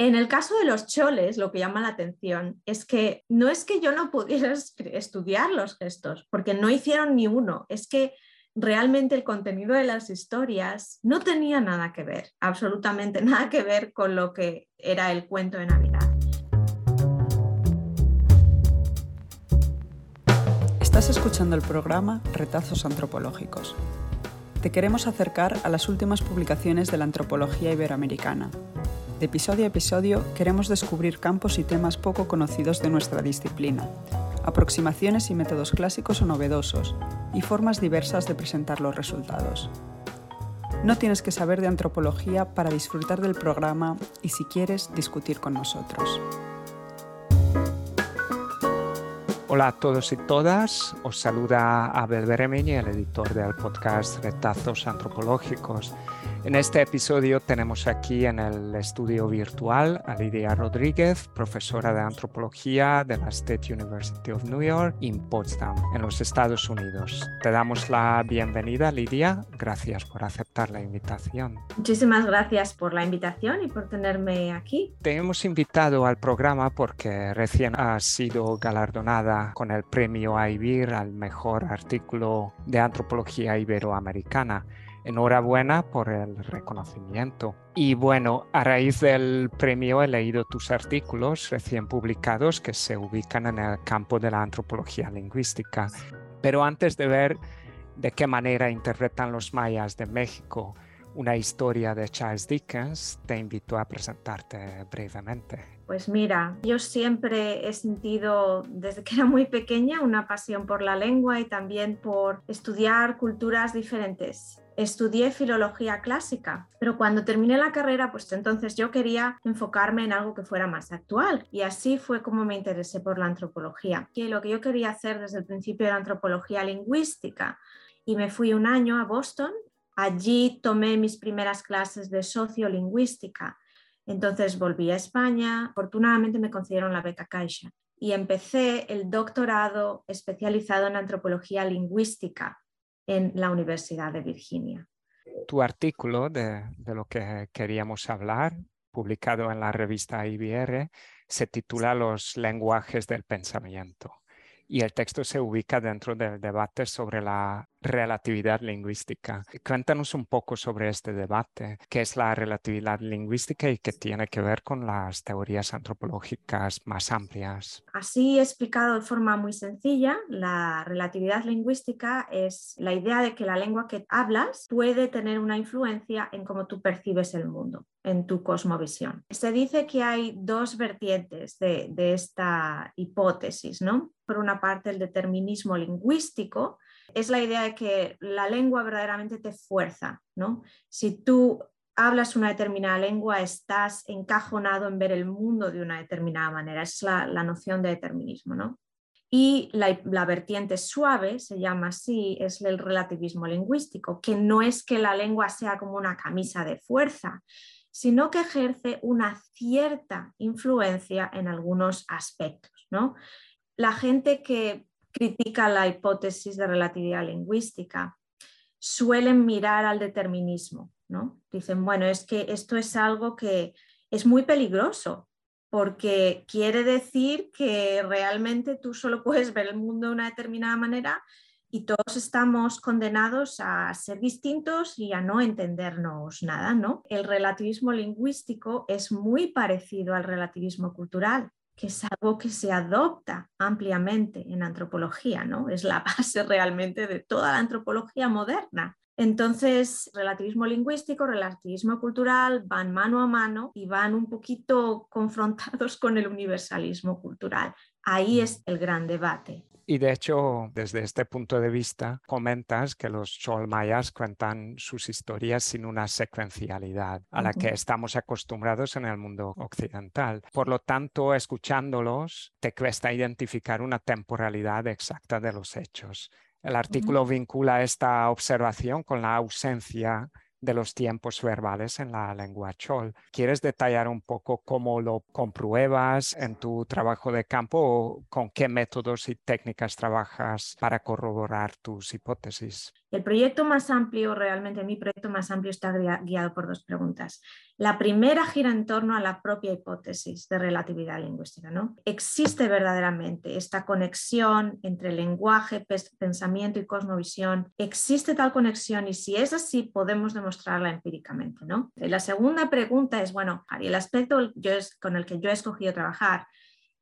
En el caso de los choles, lo que llama la atención es que no es que yo no pudiera estudiar los gestos, porque no hicieron ni uno, es que realmente el contenido de las historias no tenía nada que ver, absolutamente nada que ver con lo que era el cuento de Navidad. Estás escuchando el programa Retazos Antropológicos. Te queremos acercar a las últimas publicaciones de la antropología iberoamericana. De episodio a episodio queremos descubrir campos y temas poco conocidos de nuestra disciplina, aproximaciones y métodos clásicos o novedosos, y formas diversas de presentar los resultados. No tienes que saber de antropología para disfrutar del programa y si quieres discutir con nosotros. Hola a todos y todas, os saluda Abel Beremini, el editor del podcast Retazos Antropológicos. En este episodio tenemos aquí en el estudio virtual a Lidia Rodríguez, profesora de antropología de la State University of New York en Potsdam, en los Estados Unidos. Te damos la bienvenida, Lidia. Gracias por aceptar la invitación. Muchísimas gracias por la invitación y por tenerme aquí. Te hemos invitado al programa porque recién has sido galardonada con el premio AIBIR al mejor artículo de antropología iberoamericana. Enhorabuena por el reconocimiento. Y bueno, a raíz del premio he leído tus artículos recién publicados que se ubican en el campo de la antropología lingüística. Pero antes de ver de qué manera interpretan los mayas de México una historia de Charles Dickens, te invito a presentarte brevemente. Pues mira, yo siempre he sentido desde que era muy pequeña una pasión por la lengua y también por estudiar culturas diferentes estudié filología clásica, pero cuando terminé la carrera, pues entonces yo quería enfocarme en algo que fuera más actual y así fue como me interesé por la antropología. Que lo que yo quería hacer desde el principio era antropología lingüística y me fui un año a Boston. Allí tomé mis primeras clases de sociolingüística. Entonces volví a España. Afortunadamente me concedieron la beca Caixa y empecé el doctorado especializado en antropología lingüística en la Universidad de Virginia. Tu artículo de, lo que queríamos hablar, publicado en la revista IBR, se titula Los lenguajes del pensamiento y el texto se ubica dentro del debate sobre la relatividad lingüística. Cuéntanos un poco sobre este debate, qué es la relatividad lingüística y qué tiene que ver con las teorías antropológicas más amplias. Así explicado de forma muy sencilla, la relatividad lingüística es la idea de que la lengua que hablas puede tener una influencia en cómo tú percibes el mundo en tu cosmovisión. Se dice que hay dos vertientes de, de esta hipótesis, ¿no? Por una parte, el determinismo lingüístico, es la idea de que la lengua verdaderamente te fuerza, ¿no? Si tú hablas una determinada lengua, estás encajonado en ver el mundo de una determinada manera. es la, noción de determinismo, ¿no? Y la, la, vertiente suave, se llama así, es el relativismo lingüístico, que no es que la lengua sea como una camisa de fuerza, sino que ejerce una cierta influencia en algunos aspectos, ¿no? La gente que critica la hipótesis de relatividad lingüística, suelen mirar al determinismo, ¿no? Dicen, bueno, es que esto es algo que es muy peligroso porque quiere decir que realmente tú solo puedes ver el mundo de una determinada manera y todos estamos condenados a ser distintos y a no entendernos nada, ¿no? El relativismo lingüístico es muy parecido al relativismo cultural que es algo que se adopta ampliamente en antropología, ¿no? Es la base realmente de toda la antropología moderna. Entonces, relativismo lingüístico, relativismo cultural van mano a mano y van un poquito confrontados con el universalismo cultural. Ahí es el gran debate. Y de hecho, desde este punto de vista, comentas que los cholmayas cuentan sus historias sin una secuencialidad a la que estamos acostumbrados en el mundo occidental. Por lo tanto, escuchándolos, te cuesta identificar una temporalidad exacta de los hechos. El artículo vincula esta observación con la ausencia de los tiempos verbales en la lengua chol. ¿Quieres detallar un poco cómo lo compruebas en tu trabajo de campo o con qué métodos y técnicas trabajas para corroborar tus hipótesis? El proyecto más amplio, realmente mi proyecto más amplio está guiado por dos preguntas. La primera gira en torno a la propia hipótesis de relatividad lingüística. ¿no? ¿Existe verdaderamente esta conexión entre lenguaje, pensamiento y cosmovisión? ¿Existe tal conexión? Y si es así, podemos demostrarla empíricamente. ¿no? la segunda pregunta es, bueno, el aspecto con el que yo he escogido trabajar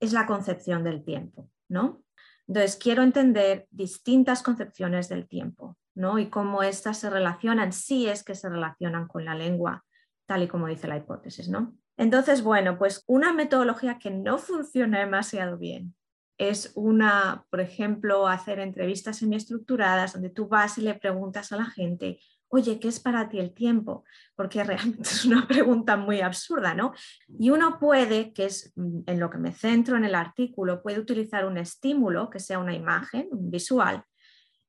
es la concepción del tiempo. ¿no? Entonces, quiero entender distintas concepciones del tiempo y cómo éstas se relacionan, si es que se relacionan con la lengua, tal y como dice la hipótesis. ¿no? Entonces, bueno, pues una metodología que no funciona demasiado bien es una, por ejemplo, hacer entrevistas semiestructuradas donde tú vas y le preguntas a la gente, oye, ¿qué es para ti el tiempo? Porque realmente es una pregunta muy absurda, ¿no? Y uno puede, que es mm, en lo que me centro en el artículo, puede utilizar un estímulo que sea una imagen, un visual,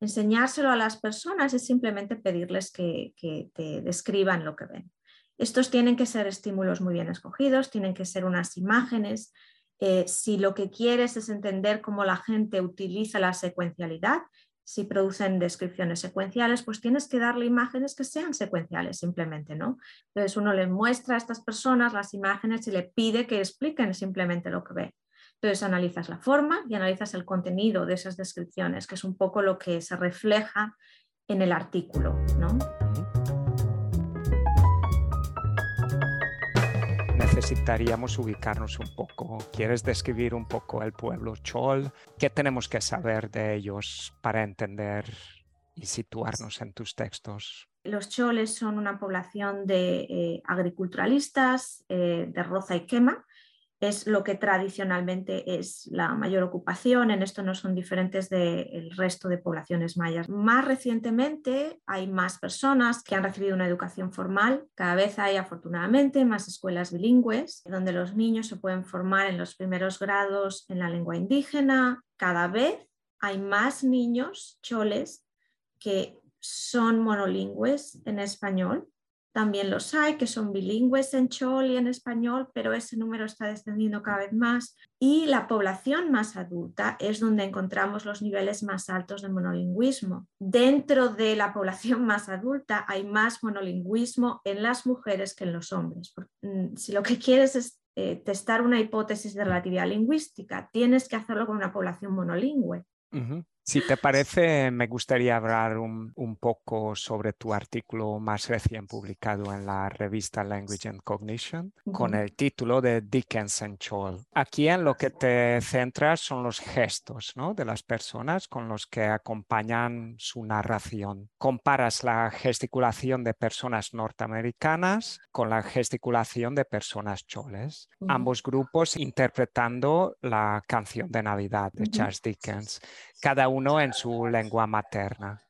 Enseñárselo a las personas es simplemente pedirles que, te describan lo que ven. Estos tienen que ser estímulos muy bien escogidos, tienen que ser unas imágenes. Eh, si lo que quieres es entender cómo la gente utiliza la secuencialidad, si producen descripciones secuenciales, pues tienes que darle imágenes que sean secuenciales simplemente, ¿no? Entonces uno le muestra a estas personas las imágenes y le pide que expliquen simplemente lo que ve. Entonces analizas la forma y analizas el contenido de esas descripciones, que es un poco lo que se refleja en el artículo. Necesitaríamos ubicarnos un poco. ¿Quieres describir un poco el pueblo Chol? ¿Qué tenemos que saber de ellos para entender y situarnos en tus textos? Los choles son una población de eh, agriculturalistas eh, de roza y quema es lo que tradicionalmente es la mayor ocupación, en esto no son diferentes del resto de poblaciones mayas. Más recientemente hay más personas que han recibido una educación formal, cada vez hay afortunadamente más escuelas bilingües donde los niños se pueden formar en los primeros grados en la lengua indígena, cada vez hay más niños choles que son monolingües en español también los hay que son bilingües en chol y en español, pero ese número está descendiendo cada vez más. Y la población más adulta es donde encontramos los niveles más altos de monolingüismo. Dentro de la población más adulta hay más monolingüismo en las mujeres que en los hombres. Mm, si lo que quieres es eh, testar una hipótesis de relatividad lingüística, tienes que hacerlo con una población monolingüe. Si te parece, me gustaría hablar un, poco sobre tu artículo más recién publicado en la revista Language and Cognition con el título de Dickens and Chol. Aquí en lo que te centras son los gestos ¿no? de las personas con los que acompañan su narración. Comparas la gesticulación de personas norteamericanas con la gesticulación de personas choles, ambos grupos interpretando la canción de Navidad de Charles Dickens cada uno en su lengua materna.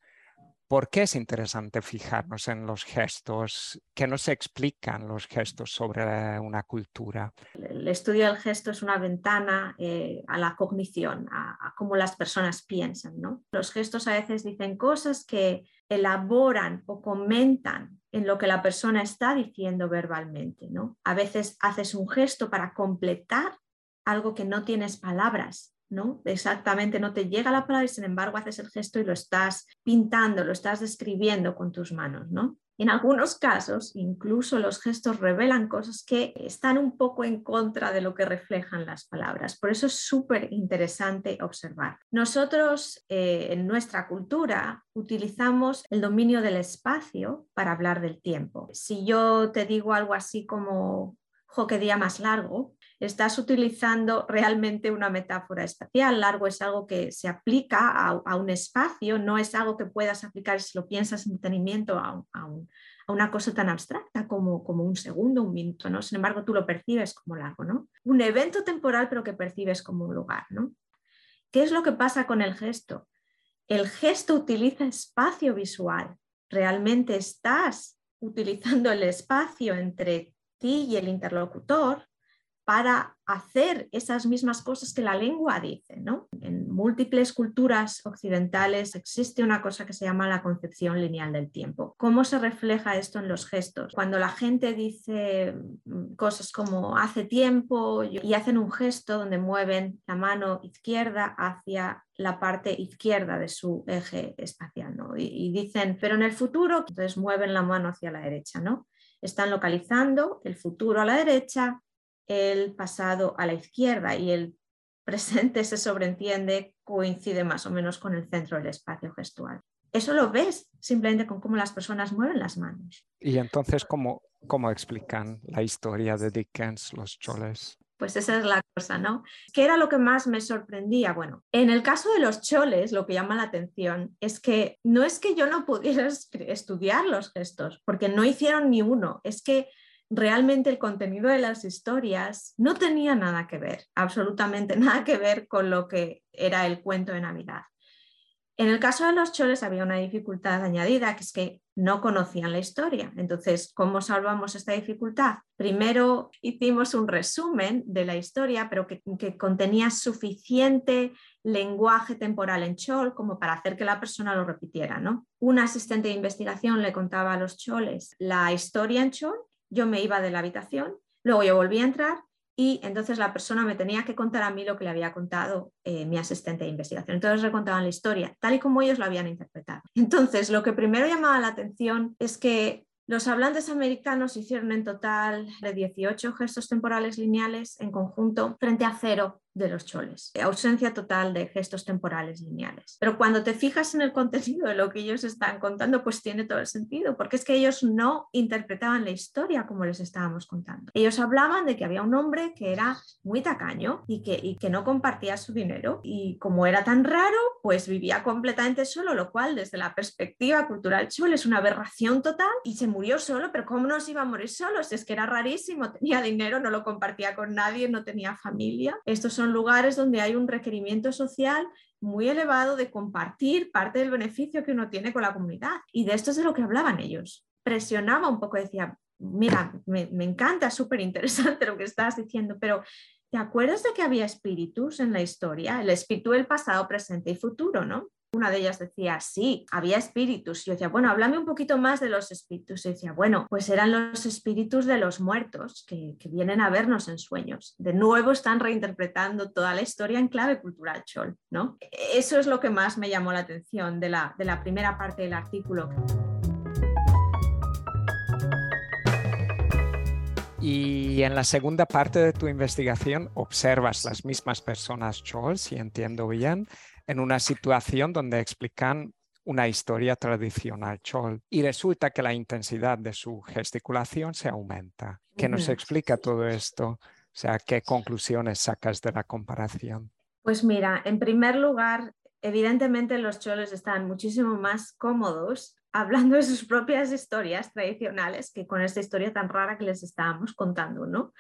¿Por qué es interesante fijarnos en los gestos? ¿Qué nos explican los gestos sobre una cultura? El estudio del gesto es una ventana eh, a la cognición, a, cómo las personas piensan. ¿no? Los gestos a veces dicen cosas que elaboran o comentan en lo que la persona está diciendo verbalmente. ¿no? A veces haces un gesto para completar algo que no tienes palabras ¿no? Exactamente, no te llega la palabra y sin embargo haces el gesto y lo estás pintando, lo estás describiendo con tus manos, ¿no? En algunos casos, incluso los gestos revelan cosas que están un poco en contra de lo que reflejan las palabras. Por eso es súper interesante observar. Nosotros eh, en nuestra cultura utilizamos el dominio del espacio para hablar del tiempo. Si yo te digo algo así como, jo, qué día más largo, estás utilizando realmente una metáfora espacial. Largo es algo que se aplica a, un espacio, no es algo que puedas aplicar si lo piensas en detenimiento a, una cosa tan abstracta como, como, un segundo, un minuto, ¿no? Sin embargo, tú lo percibes como largo, ¿no? Un evento temporal, pero que percibes como un lugar, ¿no? ¿Qué es lo que pasa con el gesto? El gesto utiliza espacio visual. Realmente estás utilizando el espacio entre ti y el interlocutor para hacer esas mismas cosas que la lengua dice. ¿no? En múltiples culturas occidentales existe una cosa que se llama la concepción lineal del tiempo. ¿Cómo se refleja esto en los gestos? Cuando la gente dice mm, cosas como hace tiempo y hacen un gesto donde mueven la mano izquierda hacia la parte izquierda de su eje espacial. ¿no? Y, dicen, pero en el futuro, entonces mueven la mano hacia la derecha, ¿no? Están localizando el futuro a la derecha, el pasado a la izquierda y el presente se sobreentiende, coincide más o menos con el centro del espacio gestual. Eso lo ves simplemente con cómo las personas mueven las manos. Y entonces, ¿cómo, cómo explican la historia de Dickens, los choles? Pues esa es la cosa, ¿no? ¿Qué era lo que más me sorprendía? Bueno, en el caso de los choles, lo que llama la atención es que no es que yo no pudiera estudiar los gestos, porque no hicieron ni uno, es que realmente el contenido de las historias no tenía nada que ver, absolutamente nada que ver con lo que era el cuento de Navidad. En el caso de los choles había una dificultad añadida, que es que no conocían la historia. Entonces, ¿cómo salvamos esta dificultad? Primero hicimos un resumen de la historia, pero que, contenía suficiente lenguaje temporal en chol como para hacer que la persona lo repitiera. ¿no? Un asistente de investigación le contaba a los choles la historia en chol, yo me iba de la habitación, luego yo volví a entrar y entonces la persona me tenía que contar a mí lo que le había contado eh, mi asistente de investigación. Entonces le contaban la historia, tal y como ellos lo habían interpretado. Entonces, lo que primero llamaba la atención es que los hablantes americanos hicieron en total de 18 gestos temporales lineales en conjunto frente a cero de los choles. Ausencia total de gestos temporales lineales. Pero cuando te fijas en el contenido de lo que ellos están contando, pues tiene todo el sentido, porque es que ellos no interpretaban la historia como les estábamos contando. Ellos hablaban de que había un hombre que era muy tacaño y que, y que no compartía su dinero y como era tan raro, pues vivía completamente solo, lo cual desde la perspectiva cultural chol es una aberración total y se murió solo, pero ¿cómo no se iba a morir solo? Si es que era rarísimo, tenía dinero, no lo compartía con nadie, no tenía familia. Estos son lugares donde hay un requerimiento social muy elevado de compartir parte del beneficio que uno tiene con la comunidad. Y de esto es de lo que hablaban ellos. Presionaba un poco, decía, mira, me, encanta, súper interesante lo que estás diciendo, pero ¿te acuerdas de que había espíritus en la historia? El espíritu del pasado, presente y futuro, ¿no? Una de ellas decía, sí, había espíritus. Y yo decía, bueno, háblame un poquito más de los espíritus. Y decía, bueno, pues eran los espíritus de los muertos que, vienen a vernos en sueños. De nuevo están reinterpretando toda la historia en clave cultural chol, ¿no? Eso es lo que más me llamó la atención de la, de la primera parte del artículo. Y en la segunda parte de tu investigación observas las mismas personas chol, si entiendo bien, en una situación donde explican una historia tradicional chol y resulta que la intensidad de su gesticulación se aumenta. ¿Qué nos explica todo esto? O sea, ¿qué conclusiones sacas de la comparación? Pues mira, en primer lugar, evidentemente los choles están muchísimo más cómodos hablando de sus propias historias tradicionales que con esta historia tan rara que les estábamos contando, ¿no?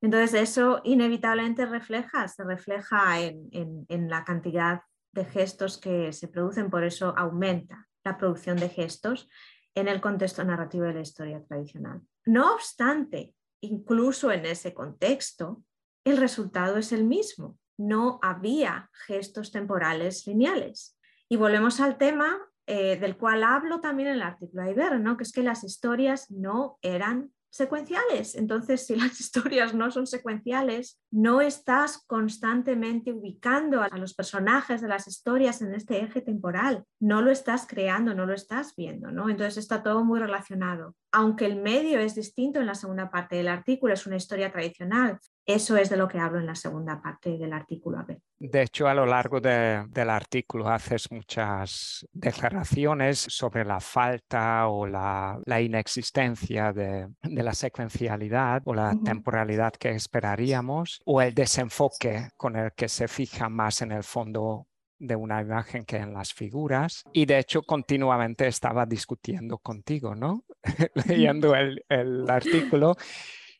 Entonces eso inevitablemente refleja, se refleja en, en la cantidad de gestos que se producen, por eso aumenta la producción de gestos en el contexto narrativo de la historia tradicional. No obstante, incluso en ese contexto, el resultado es el mismo. No había gestos temporales lineales. Y volvemos al tema eh, del cual hablo también en el artículo de Iber, ¿no? que es que las historias no eran secuenciales. Entonces, si las historias no son secuenciales, no estás constantemente ubicando a los personajes de las historias en este eje temporal, no lo estás creando, no lo estás viendo, ¿no? Entonces está todo muy relacionado. Aunque el medio es distinto en la segunda parte del artículo, es una historia tradicional, eso es de lo que hablo en la segunda parte del artículo. De hecho, a lo largo del artículo haces muchas declaraciones sobre la falta o la, inexistencia de, la secuencialidad o la temporalidad que esperaríamos o el desenfoque con el que se fija más en el fondo de una imagen que en las figuras. Y de hecho, continuamente estaba discutiendo contigo, ¿no? Leyendo el, el artículo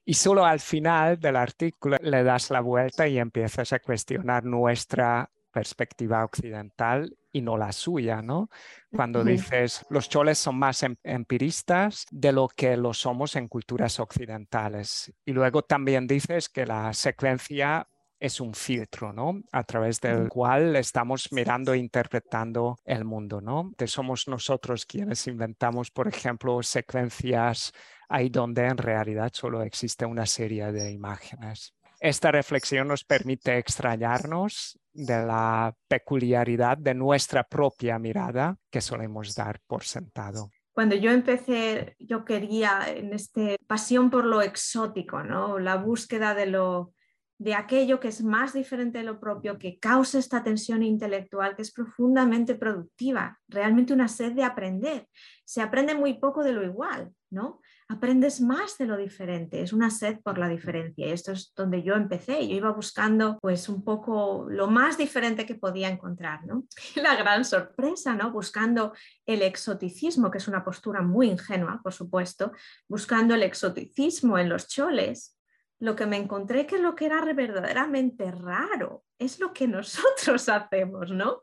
y solo al final del artículo le das la vuelta y empiezas a cuestionar nuestra perspectiva occidental y no la suya, ¿no? Cuando dices los choles son más em-, empiristas de lo que lo somos en culturas occidentales. Y luego también dices que la secuencia es un filtro, ¿no? A través del cual estamos mirando e interpretando el mundo, ¿no? Que somos nosotros quienes inventamos, por ejemplo, secuencias ahí donde en realidad solo existe una serie de imágenes. esta reflexión nos permite extrañarnos de la peculiaridad de nuestra propia mirada que solemos dar por sentado. Cuando yo empecé, yo quería en este pasión por lo exótico, ¿no? La búsqueda de lo de aquello que es más diferente de lo propio, que causa esta tensión intelectual, que es profundamente productiva, realmente una sed de aprender. Se aprende muy poco de lo igual, ¿no? Aprendes más de lo diferente, es una sed por la diferencia. Y esto es donde yo empecé. Yo iba buscando pues un poco lo más diferente que podía encontrar, ¿no? la gran sorpresa, ¿no? Buscando el exoticismo, que es una postura muy ingenua, por supuesto, buscando el exoticismo en los choles, lo que me encontré que lo que era verdaderamente raro es lo que nosotros hacemos, ¿no?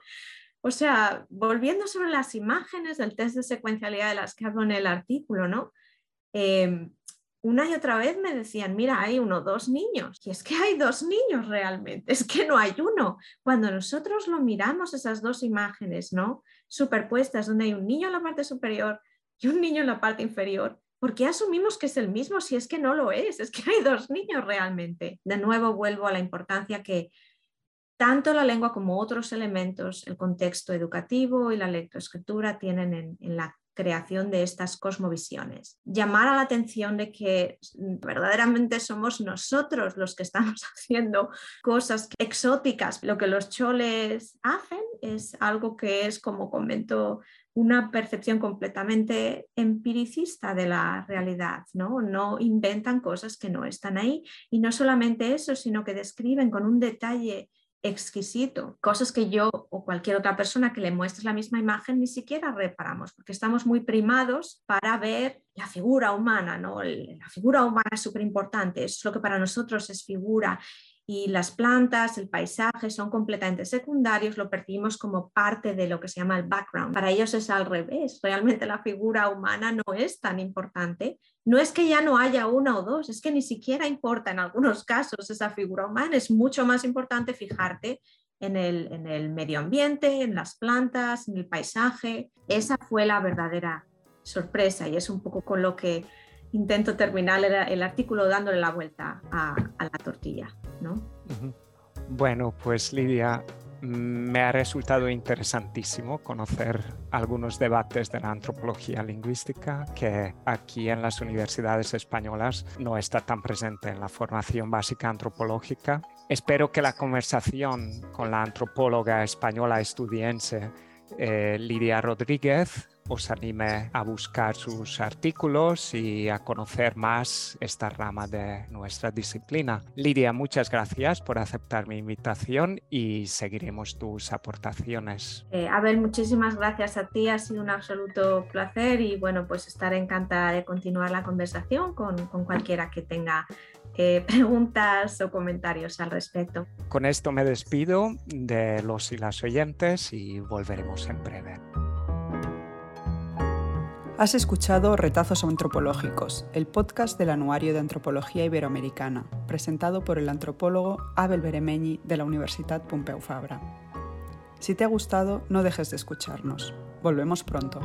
O sea, volviendo sobre las imágenes del test de secuencialidad de las que hablo en el artículo, ¿no? Em, una y otra vez me decían, mira, hay uno, dos niños. Y es que hay dos niños realmente, es que no hay uno. Cuando nosotros lo miramos, esas dos imágenes, ¿no? Superpuestas, donde hay un niño en la parte superior y un niño en la parte inferior, ¿Por qué asumimos que es el mismo si es que no lo es? Es que hay dos niños realmente. De nuevo vuelvo a la importancia que tanto la lengua como otros elementos, el contexto educativo y la lectoescritura tienen en, en la creación de estas cosmovisiones. Llamar a la atención de que verdaderamente somos nosotros los que estamos haciendo cosas exóticas. Lo que los choles hacen es algo que es, como comento una percepción completamente empiricista de la realidad, ¿no? No inventan cosas que no están ahí y no solamente eso, sino que describen con un detalle exquisito, cosas que yo o cualquier otra persona que le muestres la misma imagen ni siquiera reparamos, porque estamos muy primados para ver la figura humana, ¿no? La figura humana es súper importante, es lo que para nosotros es figura y las plantas, el paisaje son completamente secundarios, lo percibimos como parte de lo que se llama el background. Para ellos es al revés, realmente la figura humana no es tan importante. No es que ya no haya una o dos, es que ni siquiera importa en algunos casos esa figura humana, es mucho más importante fijarte en el, en el medio ambiente, en las plantas, en el paisaje. Esa fue la verdadera sorpresa y es un poco con lo que intento terminar el, artículo dándole la vuelta a, la tortilla. ¿no? Bueno, pues Lidia, me ha resultado interesantísimo conocer algunos debates de la antropología lingüística que aquí en las universidades españolas no está tan presente en la formación básica antropológica. Espero que la conversación con la antropóloga española estudiense eh, Lidia Rodríguez os anime a buscar sus artículos y a conocer más esta rama de nuestra disciplina. Lidia, muchas gracias por aceptar mi invitación y seguiremos tus aportaciones. Eh, Abel, muchísimas gracias a ti, ha sido un absoluto placer y bueno, pues estar encantada de continuar la conversación con, con cualquiera que tenga eh, preguntas o comentarios al respecto. Con esto me despido de los y las oyentes y volveremos en breve. Has escuchado Retazos Antropológicos, el podcast del Anuario de Antropología Iberoamericana, presentado por el antropólogo Abel Beremeñi de la Universidad Pompeu Fabra. Si te ha gustado, no dejes de escucharnos. Volvemos pronto.